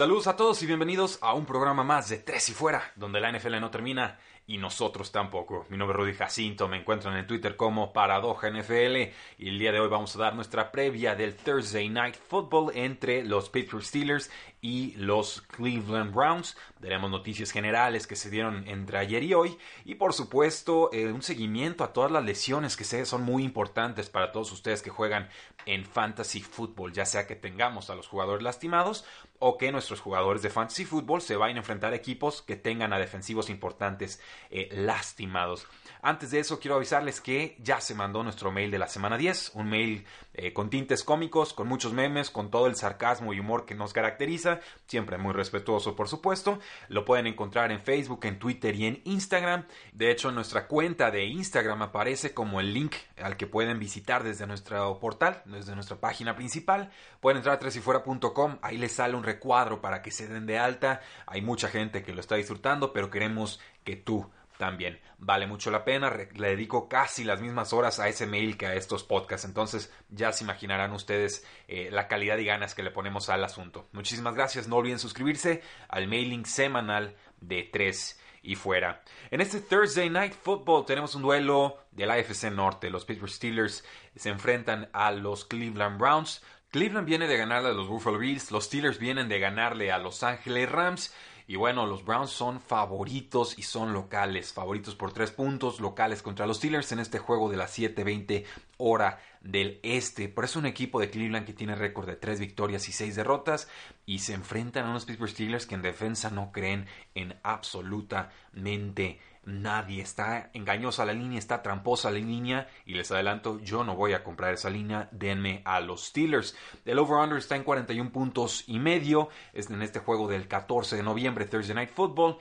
Saludos a todos y bienvenidos a un programa más de Tres y Fuera, donde la NFL no termina y nosotros tampoco. Mi nombre es Rudy Jacinto, me encuentran en Twitter como Paradoja NFL y el día de hoy vamos a dar nuestra previa del Thursday Night Football entre los Pittsburgh Steelers y los Cleveland Browns. Daremos noticias generales que se dieron entre ayer y hoy y por supuesto eh, un seguimiento a todas las lesiones que sé son muy importantes para todos ustedes que juegan en fantasy football, ya sea que tengamos a los jugadores lastimados o que nuestros jugadores de fantasy football se vayan a enfrentar equipos que tengan a defensivos importantes eh, lastimados. Antes de eso, quiero avisarles que ya se mandó nuestro mail de la semana 10, un mail eh, con tintes cómicos, con muchos memes, con todo el sarcasmo y humor que nos caracteriza, siempre muy respetuoso, por supuesto. Lo pueden encontrar en Facebook, en Twitter y en Instagram. De hecho, nuestra cuenta de Instagram aparece como el link al que pueden visitar desde nuestro portal, desde nuestra página principal. Pueden entrar a tresifuera.com, ahí les sale un recuadro para que se den de alta. Hay mucha gente que lo está disfrutando, pero queremos que tú también. Vale mucho la pena, le dedico casi las mismas horas a ese mail que a estos podcasts, entonces ya se imaginarán ustedes eh, la calidad y ganas que le ponemos al asunto. Muchísimas gracias, no olviden suscribirse al mailing semanal de 3 y fuera. En este Thursday Night Football tenemos un duelo de la AFC Norte. Los Pittsburgh Steelers se enfrentan a los Cleveland Browns. Cleveland viene de ganarle a los Buffalo Bills, los Steelers vienen de ganarle a Los Ángeles Rams y bueno, los Browns son favoritos y son locales, favoritos por tres puntos, locales contra los Steelers en este juego de las 7:20 hora del este. Por eso un equipo de Cleveland que tiene récord de tres victorias y seis derrotas y se enfrentan a unos Pittsburgh Steelers que en defensa no creen en absolutamente nadie. Está engañosa la línea, está tramposa la línea y les adelanto, yo no voy a comprar esa línea, denme a los Steelers. El over-under está en 41 puntos y medio, es en este juego del 14 de noviembre, Thursday Night Football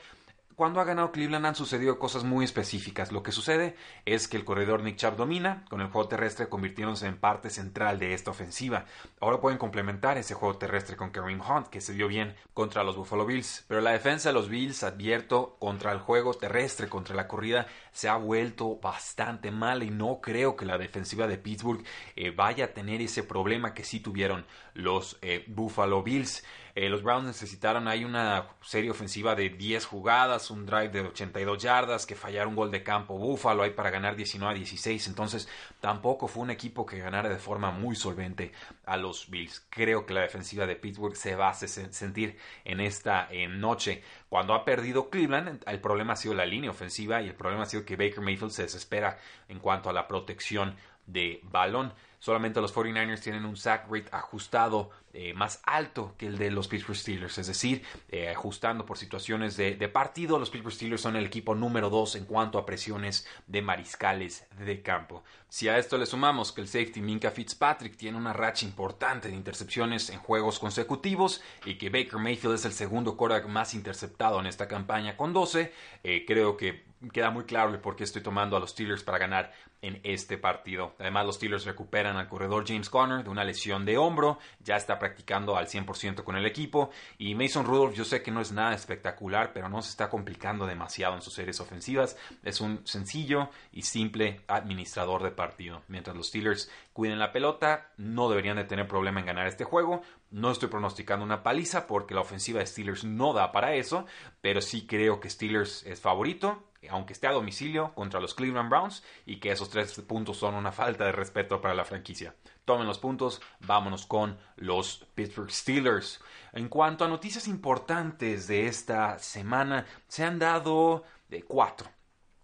cuando ha ganado Cleveland han sucedido cosas muy específicas. Lo que sucede es que el corredor Nick Chubb domina, con el juego terrestre convirtiéndose en parte central de esta ofensiva. Ahora pueden complementar ese juego terrestre con Kareem Hunt, que se dio bien contra los Buffalo Bills. Pero la defensa de los Bills, advierto, contra el juego terrestre, contra la corrida, se ha vuelto bastante mal y no creo que la defensiva de Pittsburgh eh, vaya a tener ese problema que sí tuvieron los eh, Buffalo Bills. Eh, los Browns necesitaron ahí una serie ofensiva de 10 jugadas, un drive de 82 yardas, que fallaron un gol de campo Búfalo ahí para ganar 19 a 16. Entonces tampoco fue un equipo que ganara de forma muy solvente a los Bills. Creo que la defensiva de Pittsburgh se va a sentir en esta noche. Cuando ha perdido Cleveland, el problema ha sido la línea ofensiva y el problema ha sido que Baker Mayfield se desespera en cuanto a la protección de balón. Solamente los 49ers tienen un sack rate ajustado eh, más alto que el de los Pittsburgh Steelers, es decir, eh, ajustando por situaciones de, partido, los Pittsburgh Steelers son el equipo número 2 en cuanto a presiones de mariscales de campo. Si a esto le sumamos que el safety Minka Fitzpatrick tiene una racha importante de intercepciones en juegos consecutivos y que Baker Mayfield es el segundo quarterback más interceptado en esta campaña con 12, eh, creo que queda muy claro el por qué estoy tomando a los Steelers para ganar en este partido. Además, los Steelers recuperan al corredor James Conner de una lesión de hombro, ya está practicando al 100% con el equipo. Y Mason Rudolph, yo sé que no es nada espectacular, pero no se está complicando demasiado en sus series ofensivas. Es un sencillo y simple administrador de partido. Mientras los Steelers cuiden la pelota, no deberían de tener problema en ganar este juego. No estoy pronosticando una paliza porque la ofensiva de Steelers no da para eso, pero sí creo que Steelers es favorito aunque esté a domicilio contra los Cleveland Browns y que esos tres puntos son una falta de respeto para la franquicia. Tomen los puntos, vámonos con los Pittsburgh Steelers. En cuanto a noticias importantes de esta semana, se han dado de cuatro.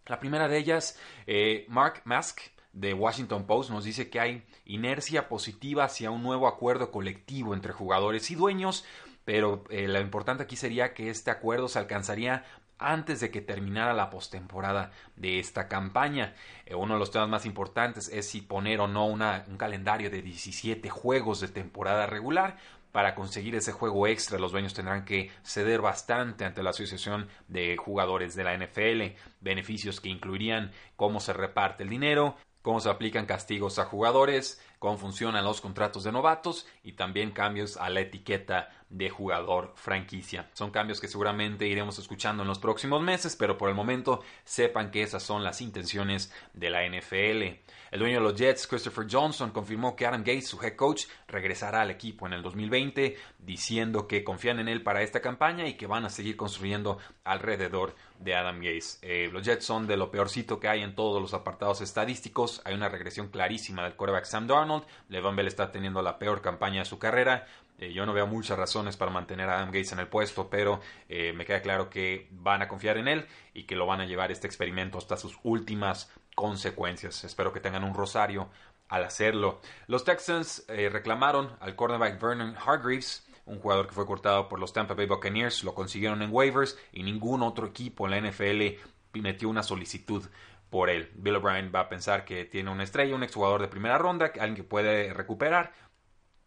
La primera de ellas, eh, Mark Mask de Washington Post nos dice que hay inercia positiva hacia un nuevo acuerdo colectivo entre jugadores y dueños, pero eh, lo importante aquí sería que este acuerdo se alcanzaría antes de que terminara la postemporada de esta campaña. Eh, uno de los temas más importantes es si poner o no una, un calendario de 17 juegos de temporada regular. Para conseguir ese juego extra, los dueños tendrán que ceder bastante ante la Asociación de Jugadores de la NFL, beneficios que incluirían cómo se reparte el dinero, cómo se aplican castigos a jugadores, cómo funcionan los contratos de novatos y también cambios a la etiqueta de jugador franquicia. Son cambios que seguramente iremos escuchando en los próximos meses, pero por el momento sepan que esas son las intenciones de la NFL. El dueño de los Jets, Christopher Johnson, confirmó que Adam Gates, su head coach, regresará al equipo en el 2020, diciendo que confían en él para esta campaña y que van a seguir construyendo alrededor de Adam Gates. Eh, los Jets son de lo peorcito que hay en todos los apartados estadísticos. Hay una regresión clarísima del quarterback Sam Darnold. Levan Bell está teniendo la peor campaña de su carrera. Eh, yo no veo muchas razones para mantener a Adam Gates en el puesto, pero eh, me queda claro que van a confiar en él y que lo van a llevar este experimento hasta sus últimas consecuencias. Espero que tengan un rosario al hacerlo. Los Texans eh, reclamaron al cornerback Vernon Hargreaves, un jugador que fue cortado por los Tampa Bay Buccaneers, lo consiguieron en waivers y ningún otro equipo en la NFL metió una solicitud por él. Bill O'Brien va a pensar que tiene una estrella, un exjugador de primera ronda, alguien que puede recuperar,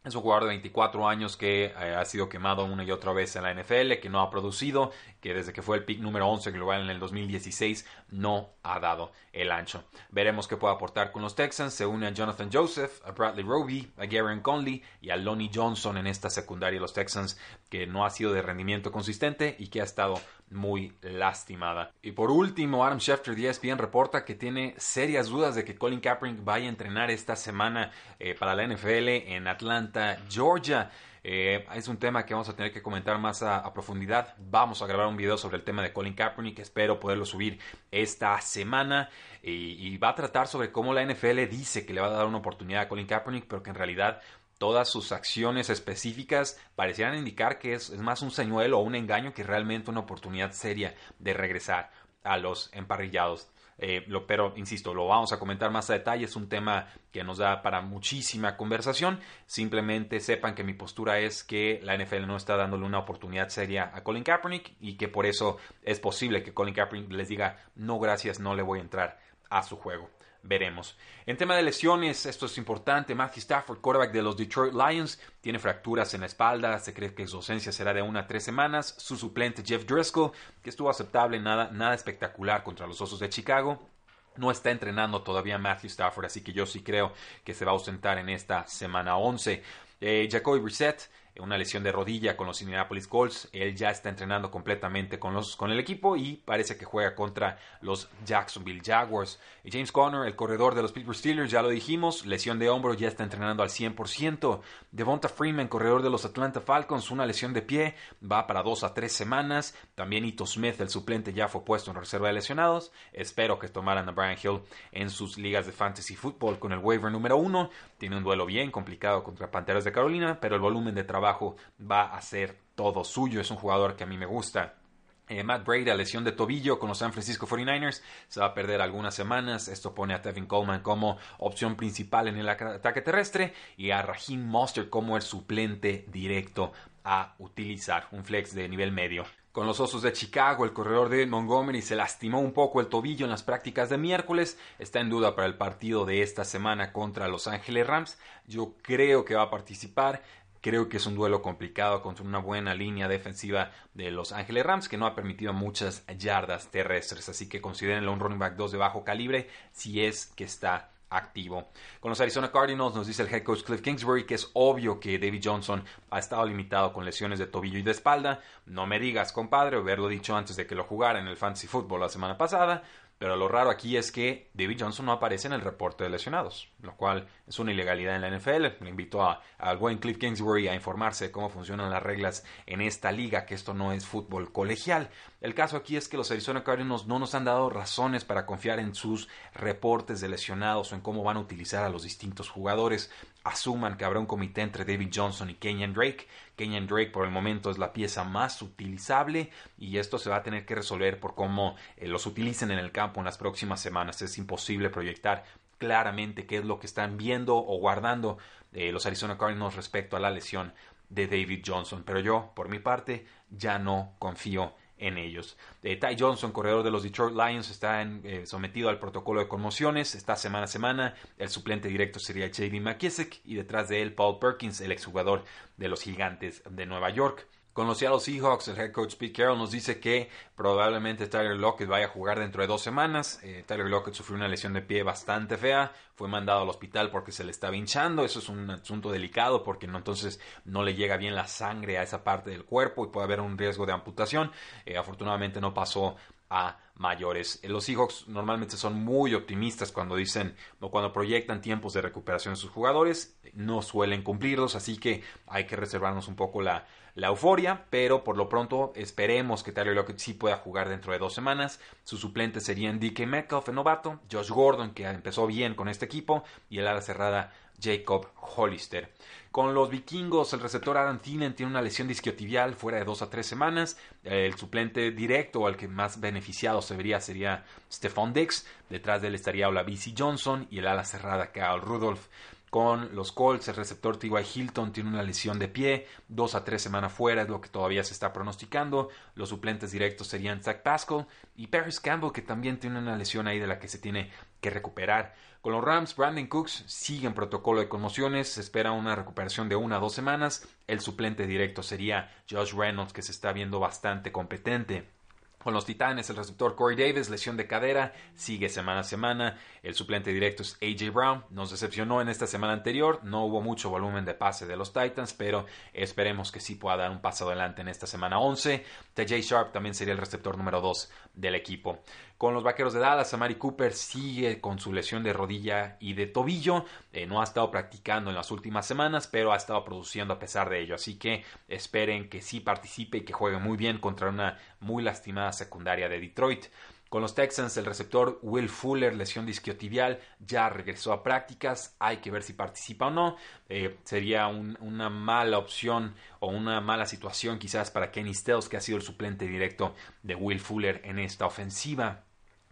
es un jugador de 24 años que eh, ha sido quemado una y otra vez en la NFL, que no ha producido, que desde que fue el pick número 11 global en el 2016 no ha dado el ancho. Veremos qué puede aportar con los Texans. Se une a Jonathan Joseph, a Bradley Roby, a Garen Conley y a Lonnie Johnson en esta secundaria de los Texans, que no ha sido de rendimiento consistente y que ha estado muy lastimada. Y por último, Adam Schefter de ESPN reporta que tiene serias dudas de que Colin Kaepernick vaya a entrenar esta semana eh, para la NFL en Atlanta, Georgia. Eh, es un tema que vamos a tener que comentar más a, profundidad. Vamos a grabar un video sobre el tema de Colin Kaepernick. Espero poderlo subir esta semana. Y, y, va a tratar sobre cómo la NFL dice que le va a dar una oportunidad a Colin Kaepernick, pero que en realidad todas sus acciones específicas parecieran indicar que es, más un señuelo o un engaño que realmente una oportunidad seria de regresar a los emparrillados. Eh, pero, insisto, lo vamos a comentar más a detalle. Es un tema que nos da para muchísima conversación. Simplemente sepan que mi postura es que la NFL no está dándole una oportunidad seria a Colin Kaepernick y que por eso es posible que Colin Kaepernick les diga no gracias, no le voy a entrar a su juego veremos. En tema de lesiones, esto es importante. Matthew Stafford, quarterback de los Detroit Lions, tiene fracturas en la espalda. Se cree que su ausencia será de una a tres semanas. Su suplente Jeff Driscoll, que estuvo aceptable, nada, nada espectacular contra los Osos de Chicago. No está entrenando todavía Matthew Stafford, así que yo sí creo que se va a ausentar en esta semana 11. Eh, Jacoby Brissett una lesión de rodilla con los Indianapolis Colts. Él ya está entrenando completamente con, los, con el equipo y parece que juega contra los Jacksonville Jaguars. James Conner, el corredor de los Pittsburgh Steelers, ya lo dijimos, lesión de hombro, ya está entrenando al 100%. Devonta Freeman, corredor de los Atlanta Falcons, una lesión de pie, va para dos a tres semanas. También Ito Smith, el suplente, ya fue puesto en reserva de lesionados. Espero que tomaran a Brian Hill en sus ligas de fantasy football con el waiver número uno. Tiene un duelo bien complicado contra Panteras de Carolina, pero el volumen de trabajo va a ser todo suyo. Es un jugador que a mí me gusta. Eh, Matt Brady, lesión de tobillo con los San Francisco 49ers, se va a perder algunas semanas. Esto pone a Tevin Coleman como opción principal en el ataque terrestre y a Raheem Mostert como el suplente directo a utilizar, un flex de nivel medio. Con los Osos de Chicago, el corredor de Montgomery se lastimó un poco el tobillo en las prácticas de miércoles. Está en duda para el partido de esta semana contra Los Ángeles Rams. Yo creo que va a participar. Creo que es un duelo complicado contra una buena línea defensiva de Los Ángeles Rams que no ha permitido muchas yardas terrestres. Así que considérenlo un running back 2 de bajo calibre si es que está activo. Con los Arizona Cardinals nos dice el head coach Cliff Kingsbury que es obvio que David Johnson ha estado limitado con lesiones de tobillo y de espalda. No me digas, compadre, haberlo dicho antes de que lo jugara en el fantasy football la semana pasada. Pero lo raro aquí es que David Johnson no aparece en el reporte de lesionados, lo cual es una ilegalidad en la NFL. Le invito a, al buen Cliff Kingsbury a informarse de cómo funcionan las reglas en esta liga, que esto no es fútbol colegial. El caso aquí es que los Arizona Cardinals no nos han dado razones para confiar en sus reportes de lesionados o en cómo van a utilizar a los distintos jugadores asuman que habrá un comité entre David Johnson y Kenyan Drake. Kenyan Drake por el momento es la pieza más utilizable y esto se va a tener que resolver por cómo eh, los utilicen en el campo en las próximas semanas. Es imposible proyectar claramente qué es lo que están viendo o guardando eh, los Arizona Cardinals respecto a la lesión de David Johnson. Pero yo, por mi parte, ya no confío en ellos. Eh, Ty Johnson, corredor de los Detroit Lions, está eh, sometido al protocolo de conmociones. Está semana a semana. El suplente directo sería J.D. McKissick y detrás de él Paul Perkins, el exjugador de los Gigantes de Nueva York. Con los Seahawks, el head coach Pete Carroll nos dice que probablemente Tyler Lockett vaya a jugar dentro de dos semanas. Eh, Tyler Lockett sufrió una lesión de pie bastante fea, fue mandado al hospital porque se le estaba hinchando. Eso es un asunto delicado porque no, entonces no le llega bien la sangre a esa parte del cuerpo y puede haber un riesgo de amputación. Eh, afortunadamente no pasó a mayores. Eh, los Seahawks normalmente son muy optimistas cuando dicen o cuando proyectan tiempos de recuperación de sus jugadores. No suelen cumplirlos, así que hay que reservarnos un poco la, la euforia, pero por lo pronto esperemos que Tyler Lockett sí pueda jugar dentro de dos semanas. Sus suplentes serían DK Metcalf, el novato, Josh Gordon, que empezó bien con este equipo, y el ala cerrada Jacob Hollister. Con los vikingos, el receptor Adam Thielen tiene una lesión disquiotibial fuera de dos a tres semanas. El suplente directo al que más beneficiado se vería sería Stephon Dix. Detrás de él estaría Olavisi Johnson y el ala cerrada Kyle Rudolph. Con los Colts, el receptor T.Y. Hilton tiene una lesión de pie, dos a tres semanas fuera es lo que todavía se está pronosticando. Los suplentes directos serían Zach Pascal y Paris Campbell, que también tiene una lesión ahí de la que se tiene que recuperar. Con los Rams, Brandon Cooks sigue en protocolo de conmociones, se espera una recuperación de una a dos semanas. El suplente directo sería Josh Reynolds, que se está viendo bastante competente. Con los Titanes, el receptor Corey Davis, lesión de cadera, sigue semana a semana. El suplente directo es AJ Brown. Nos decepcionó en esta semana anterior. No hubo mucho volumen de pase de los Titans, pero esperemos que sí pueda dar un paso adelante en esta semana 11. TJ Sharp también sería el receptor número 2 del equipo. Con los vaqueros de Dallas, Amari Cooper sigue con su lesión de rodilla y de tobillo. Eh, no ha estado practicando en las últimas semanas, pero ha estado produciendo a pesar de ello. Así que esperen que sí participe y que juegue muy bien contra una muy lastimada secundaria de Detroit. Con los Texans, el receptor Will Fuller, lesión disquiotibial, ya regresó a prácticas. Hay que ver si participa o no. Eh, sería una mala opción o una mala situación quizás para Kenny Stills, que ha sido el suplente directo de Will Fuller en esta ofensiva.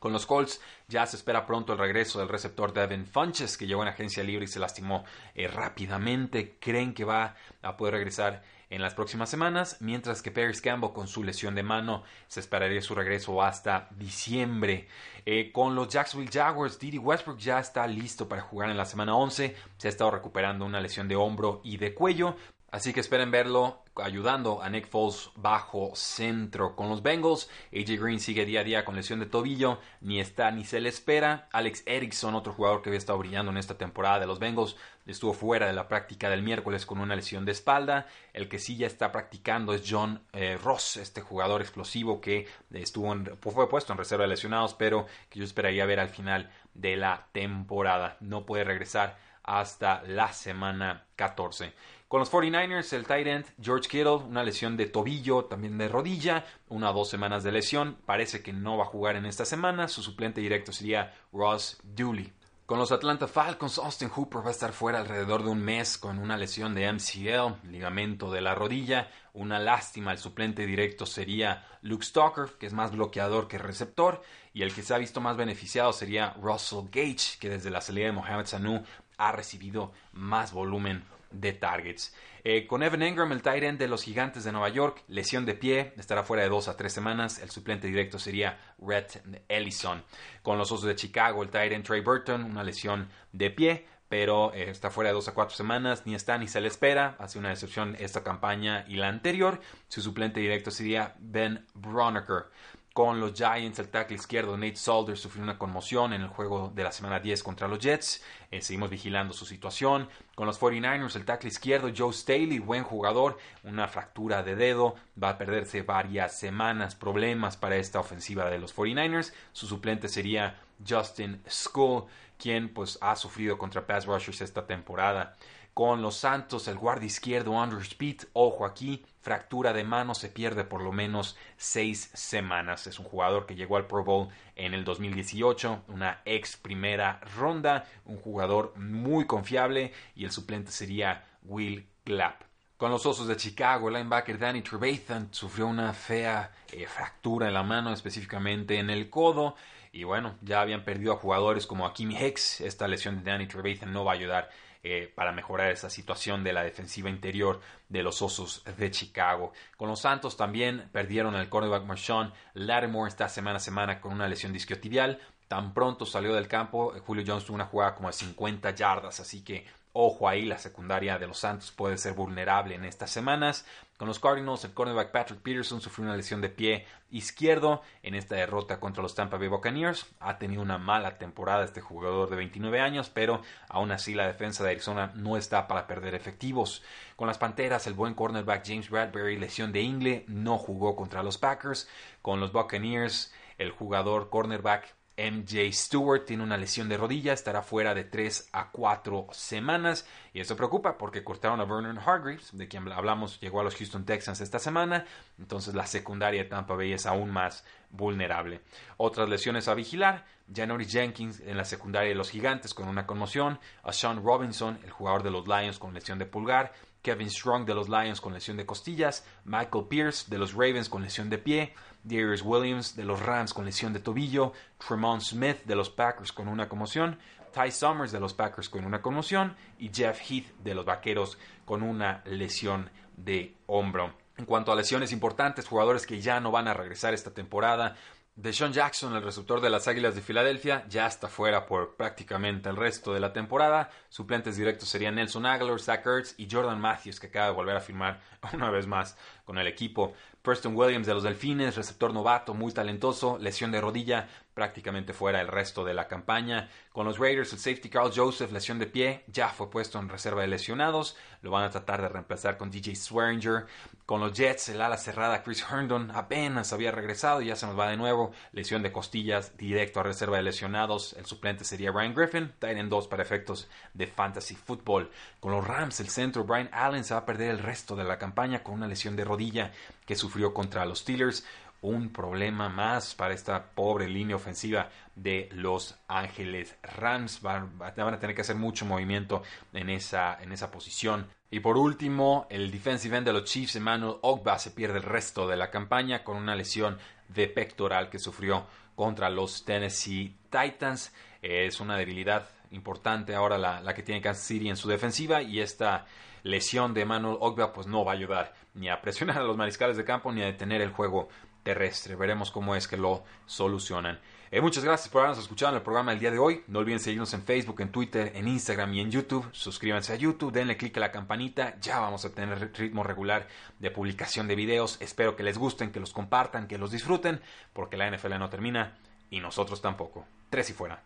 Con los Colts ya se espera pronto el regreso del receptor Devin Funches, que llegó en agencia libre y se lastimó eh, rápidamente. Creen que va a poder regresar en las próximas semanas, mientras que Paris Campbell con su lesión de mano se esperaría su regreso hasta diciembre. Eh, con los Jacksonville Jaguars, Didi Westbrook ya está listo para jugar en la semana 11, se ha estado recuperando una lesión de hombro y de cuello, Así que esperen verlo ayudando a Nick Foles bajo centro. Con los Bengals, AJ Green sigue día a día con lesión de tobillo, ni está ni se le espera. Alex Erickson, otro jugador que había estado brillando en esta temporada de los Bengals, estuvo fuera de la práctica del miércoles con una lesión de espalda. El que sí ya está practicando es John eh, Ross, este jugador explosivo que estuvo fue puesto en reserva de lesionados, pero que yo esperaría ver al final de la temporada. No puede regresar hasta la semana 14. Con los 49ers, el tight end George Kittle, una lesión de tobillo, también de rodilla, una o dos semanas de lesión. Parece que no va a jugar en esta semana. Su suplente directo sería Ross Dooley. Con los Atlanta Falcons, Austin Hooper va a estar fuera alrededor de un mes con una lesión de MCL, ligamento de la rodilla. Una lástima, el suplente directo sería Luke Stalker, que es más bloqueador que receptor, y el que se ha visto más beneficiado sería Russell Gage, que desde la salida de Mohamed Sanu ha recibido más volumen de targets. Eh, con Evan Engram, el tight de los Gigantes de Nueva York, lesión de pie, estará fuera de dos a tres semanas. El suplente directo sería Rhett Ellison. Con los Osos de Chicago, el tight Trey Burton, una lesión de pie, pero eh, está fuera de dos a cuatro semanas, ni está ni se le espera. Hace una decepción esta campaña y la anterior. Su suplente directo sería Ben Broniker. Con los Giants, el tackle izquierdo Nate Solder sufrió una conmoción en el juego de la semana 10 contra los Jets. Eh, seguimos vigilando su situación. Con los 49ers, el tackle izquierdo Joe Staley, buen jugador, una fractura de dedo. Va a perderse varias semanas. Problemas para esta ofensiva de los 49ers. Su suplente sería Justin Skull, quien pues ha sufrido contra pass rushers esta temporada con los Santos, el guardia izquierdo Andrew Speed, ojo aquí, fractura de mano, se pierde por lo menos seis semanas. Es un jugador que llegó al Pro Bowl en el 2018, una ex primera ronda, un jugador muy confiable y el suplente sería Will Clapp. Con los Osos de Chicago, el linebacker Danny Trevathan sufrió una fea eh, fractura en la mano, específicamente en el codo y bueno, ya habían perdido a jugadores como Akimi Hicks, esta lesión de Danny Trevathan no va a ayudar eh, para mejorar esa situación de la defensiva interior de los Osos de Chicago. Con los Santos también perdieron el cornerback Marshawn Lattimore esta semana a semana con una lesión disquiotibial. Tan pronto salió del campo, Julio Jones tuvo una jugada como de 50 yardas, así que Ojo ahí, la secundaria de los Santos puede ser vulnerable en estas semanas. Con los Cardinals, el cornerback Patrick Peterson sufrió una lesión de pie izquierdo en esta derrota contra los Tampa Bay Buccaneers. Ha tenido una mala temporada este jugador de 29 años, pero aún así la defensa de Arizona no está para perder efectivos. Con las Panteras, el buen cornerback James Bradbury, lesión de ingle, no jugó contra los Packers. Con los Buccaneers, el jugador cornerback MJ Stewart tiene una lesión de rodilla, estará fuera de 3 a 4 semanas y eso preocupa porque cortaron a Vernon Hargreaves, de quien hablamos, llegó a los Houston Texans esta semana, entonces la secundaria de Tampa Bay es aún más vulnerable. Otras lesiones a vigilar, Janory Jenkins en la secundaria de los Gigantes con una conmoción, a Sean Robinson, el jugador de los Lions con lesión de pulgar, Kevin Strong de los Lions con lesión de costillas, Michael Pierce de los Ravens con lesión de pie, Darius Williams de los Rams con lesión de tobillo, Tremont Smith de los Packers con una conmoción, Ty Summers de los Packers con una conmoción y Jeff Heath de los Vaqueros con una lesión de hombro. En cuanto a lesiones importantes, jugadores que ya no van a regresar esta temporada, Deshaun Jackson, el receptor de las Águilas de Filadelfia, ya está fuera por prácticamente el resto de la temporada. Suplentes directos serían Nelson Aguilar, Zach Ertz y Jordan Matthews, que acaba de volver a firmar una vez más con el equipo. Preston Williams de los Delfines, receptor novato, muy talentoso, lesión de rodilla, prácticamente fuera el resto de la campaña. Con los Raiders, el safety Carl Joseph, lesión de pie, ya fue puesto en reserva de lesionados, lo van a tratar de reemplazar con DJ Swearinger. Con los Jets, el ala cerrada Chris Herndon apenas había regresado y ya se nos va de nuevo, lesión de costillas, directo a reserva de lesionados. El suplente sería Ryan Griffin, Titan 2 para efectos de fantasy football. Con los Rams, el centro Brian Allen se va a perder el resto de la campaña con una lesión de rodilla que sufrió contra los Steelers. Un problema más para esta pobre línea ofensiva de Los Ángeles Rams. Van, a tener que hacer mucho movimiento en esa, en esa posición. Y por último, el defensive end de los Chiefs, Emmanuel Ogba, se pierde el resto de la campaña con una lesión de pectoral que sufrió contra los Tennessee Titans. Es una debilidad importante ahora la, que tiene Kansas City en su defensiva y esta lesión de Emmanuel Ogba pues no va a ayudar ni a presionar a los mariscales de campo ni a detener el juego terrestre. Veremos cómo es que lo solucionan. Eh, muchas gracias por habernos escuchado en el programa del día de hoy. No olviden seguirnos en Facebook, en Twitter, en Instagram y en YouTube. Suscríbanse a YouTube, denle click a la campanita. Ya vamos a tener ritmo regular de publicación de videos. Espero que les gusten, que los compartan, que los disfruten, porque la NFL no termina y nosotros tampoco. Tres y fuera.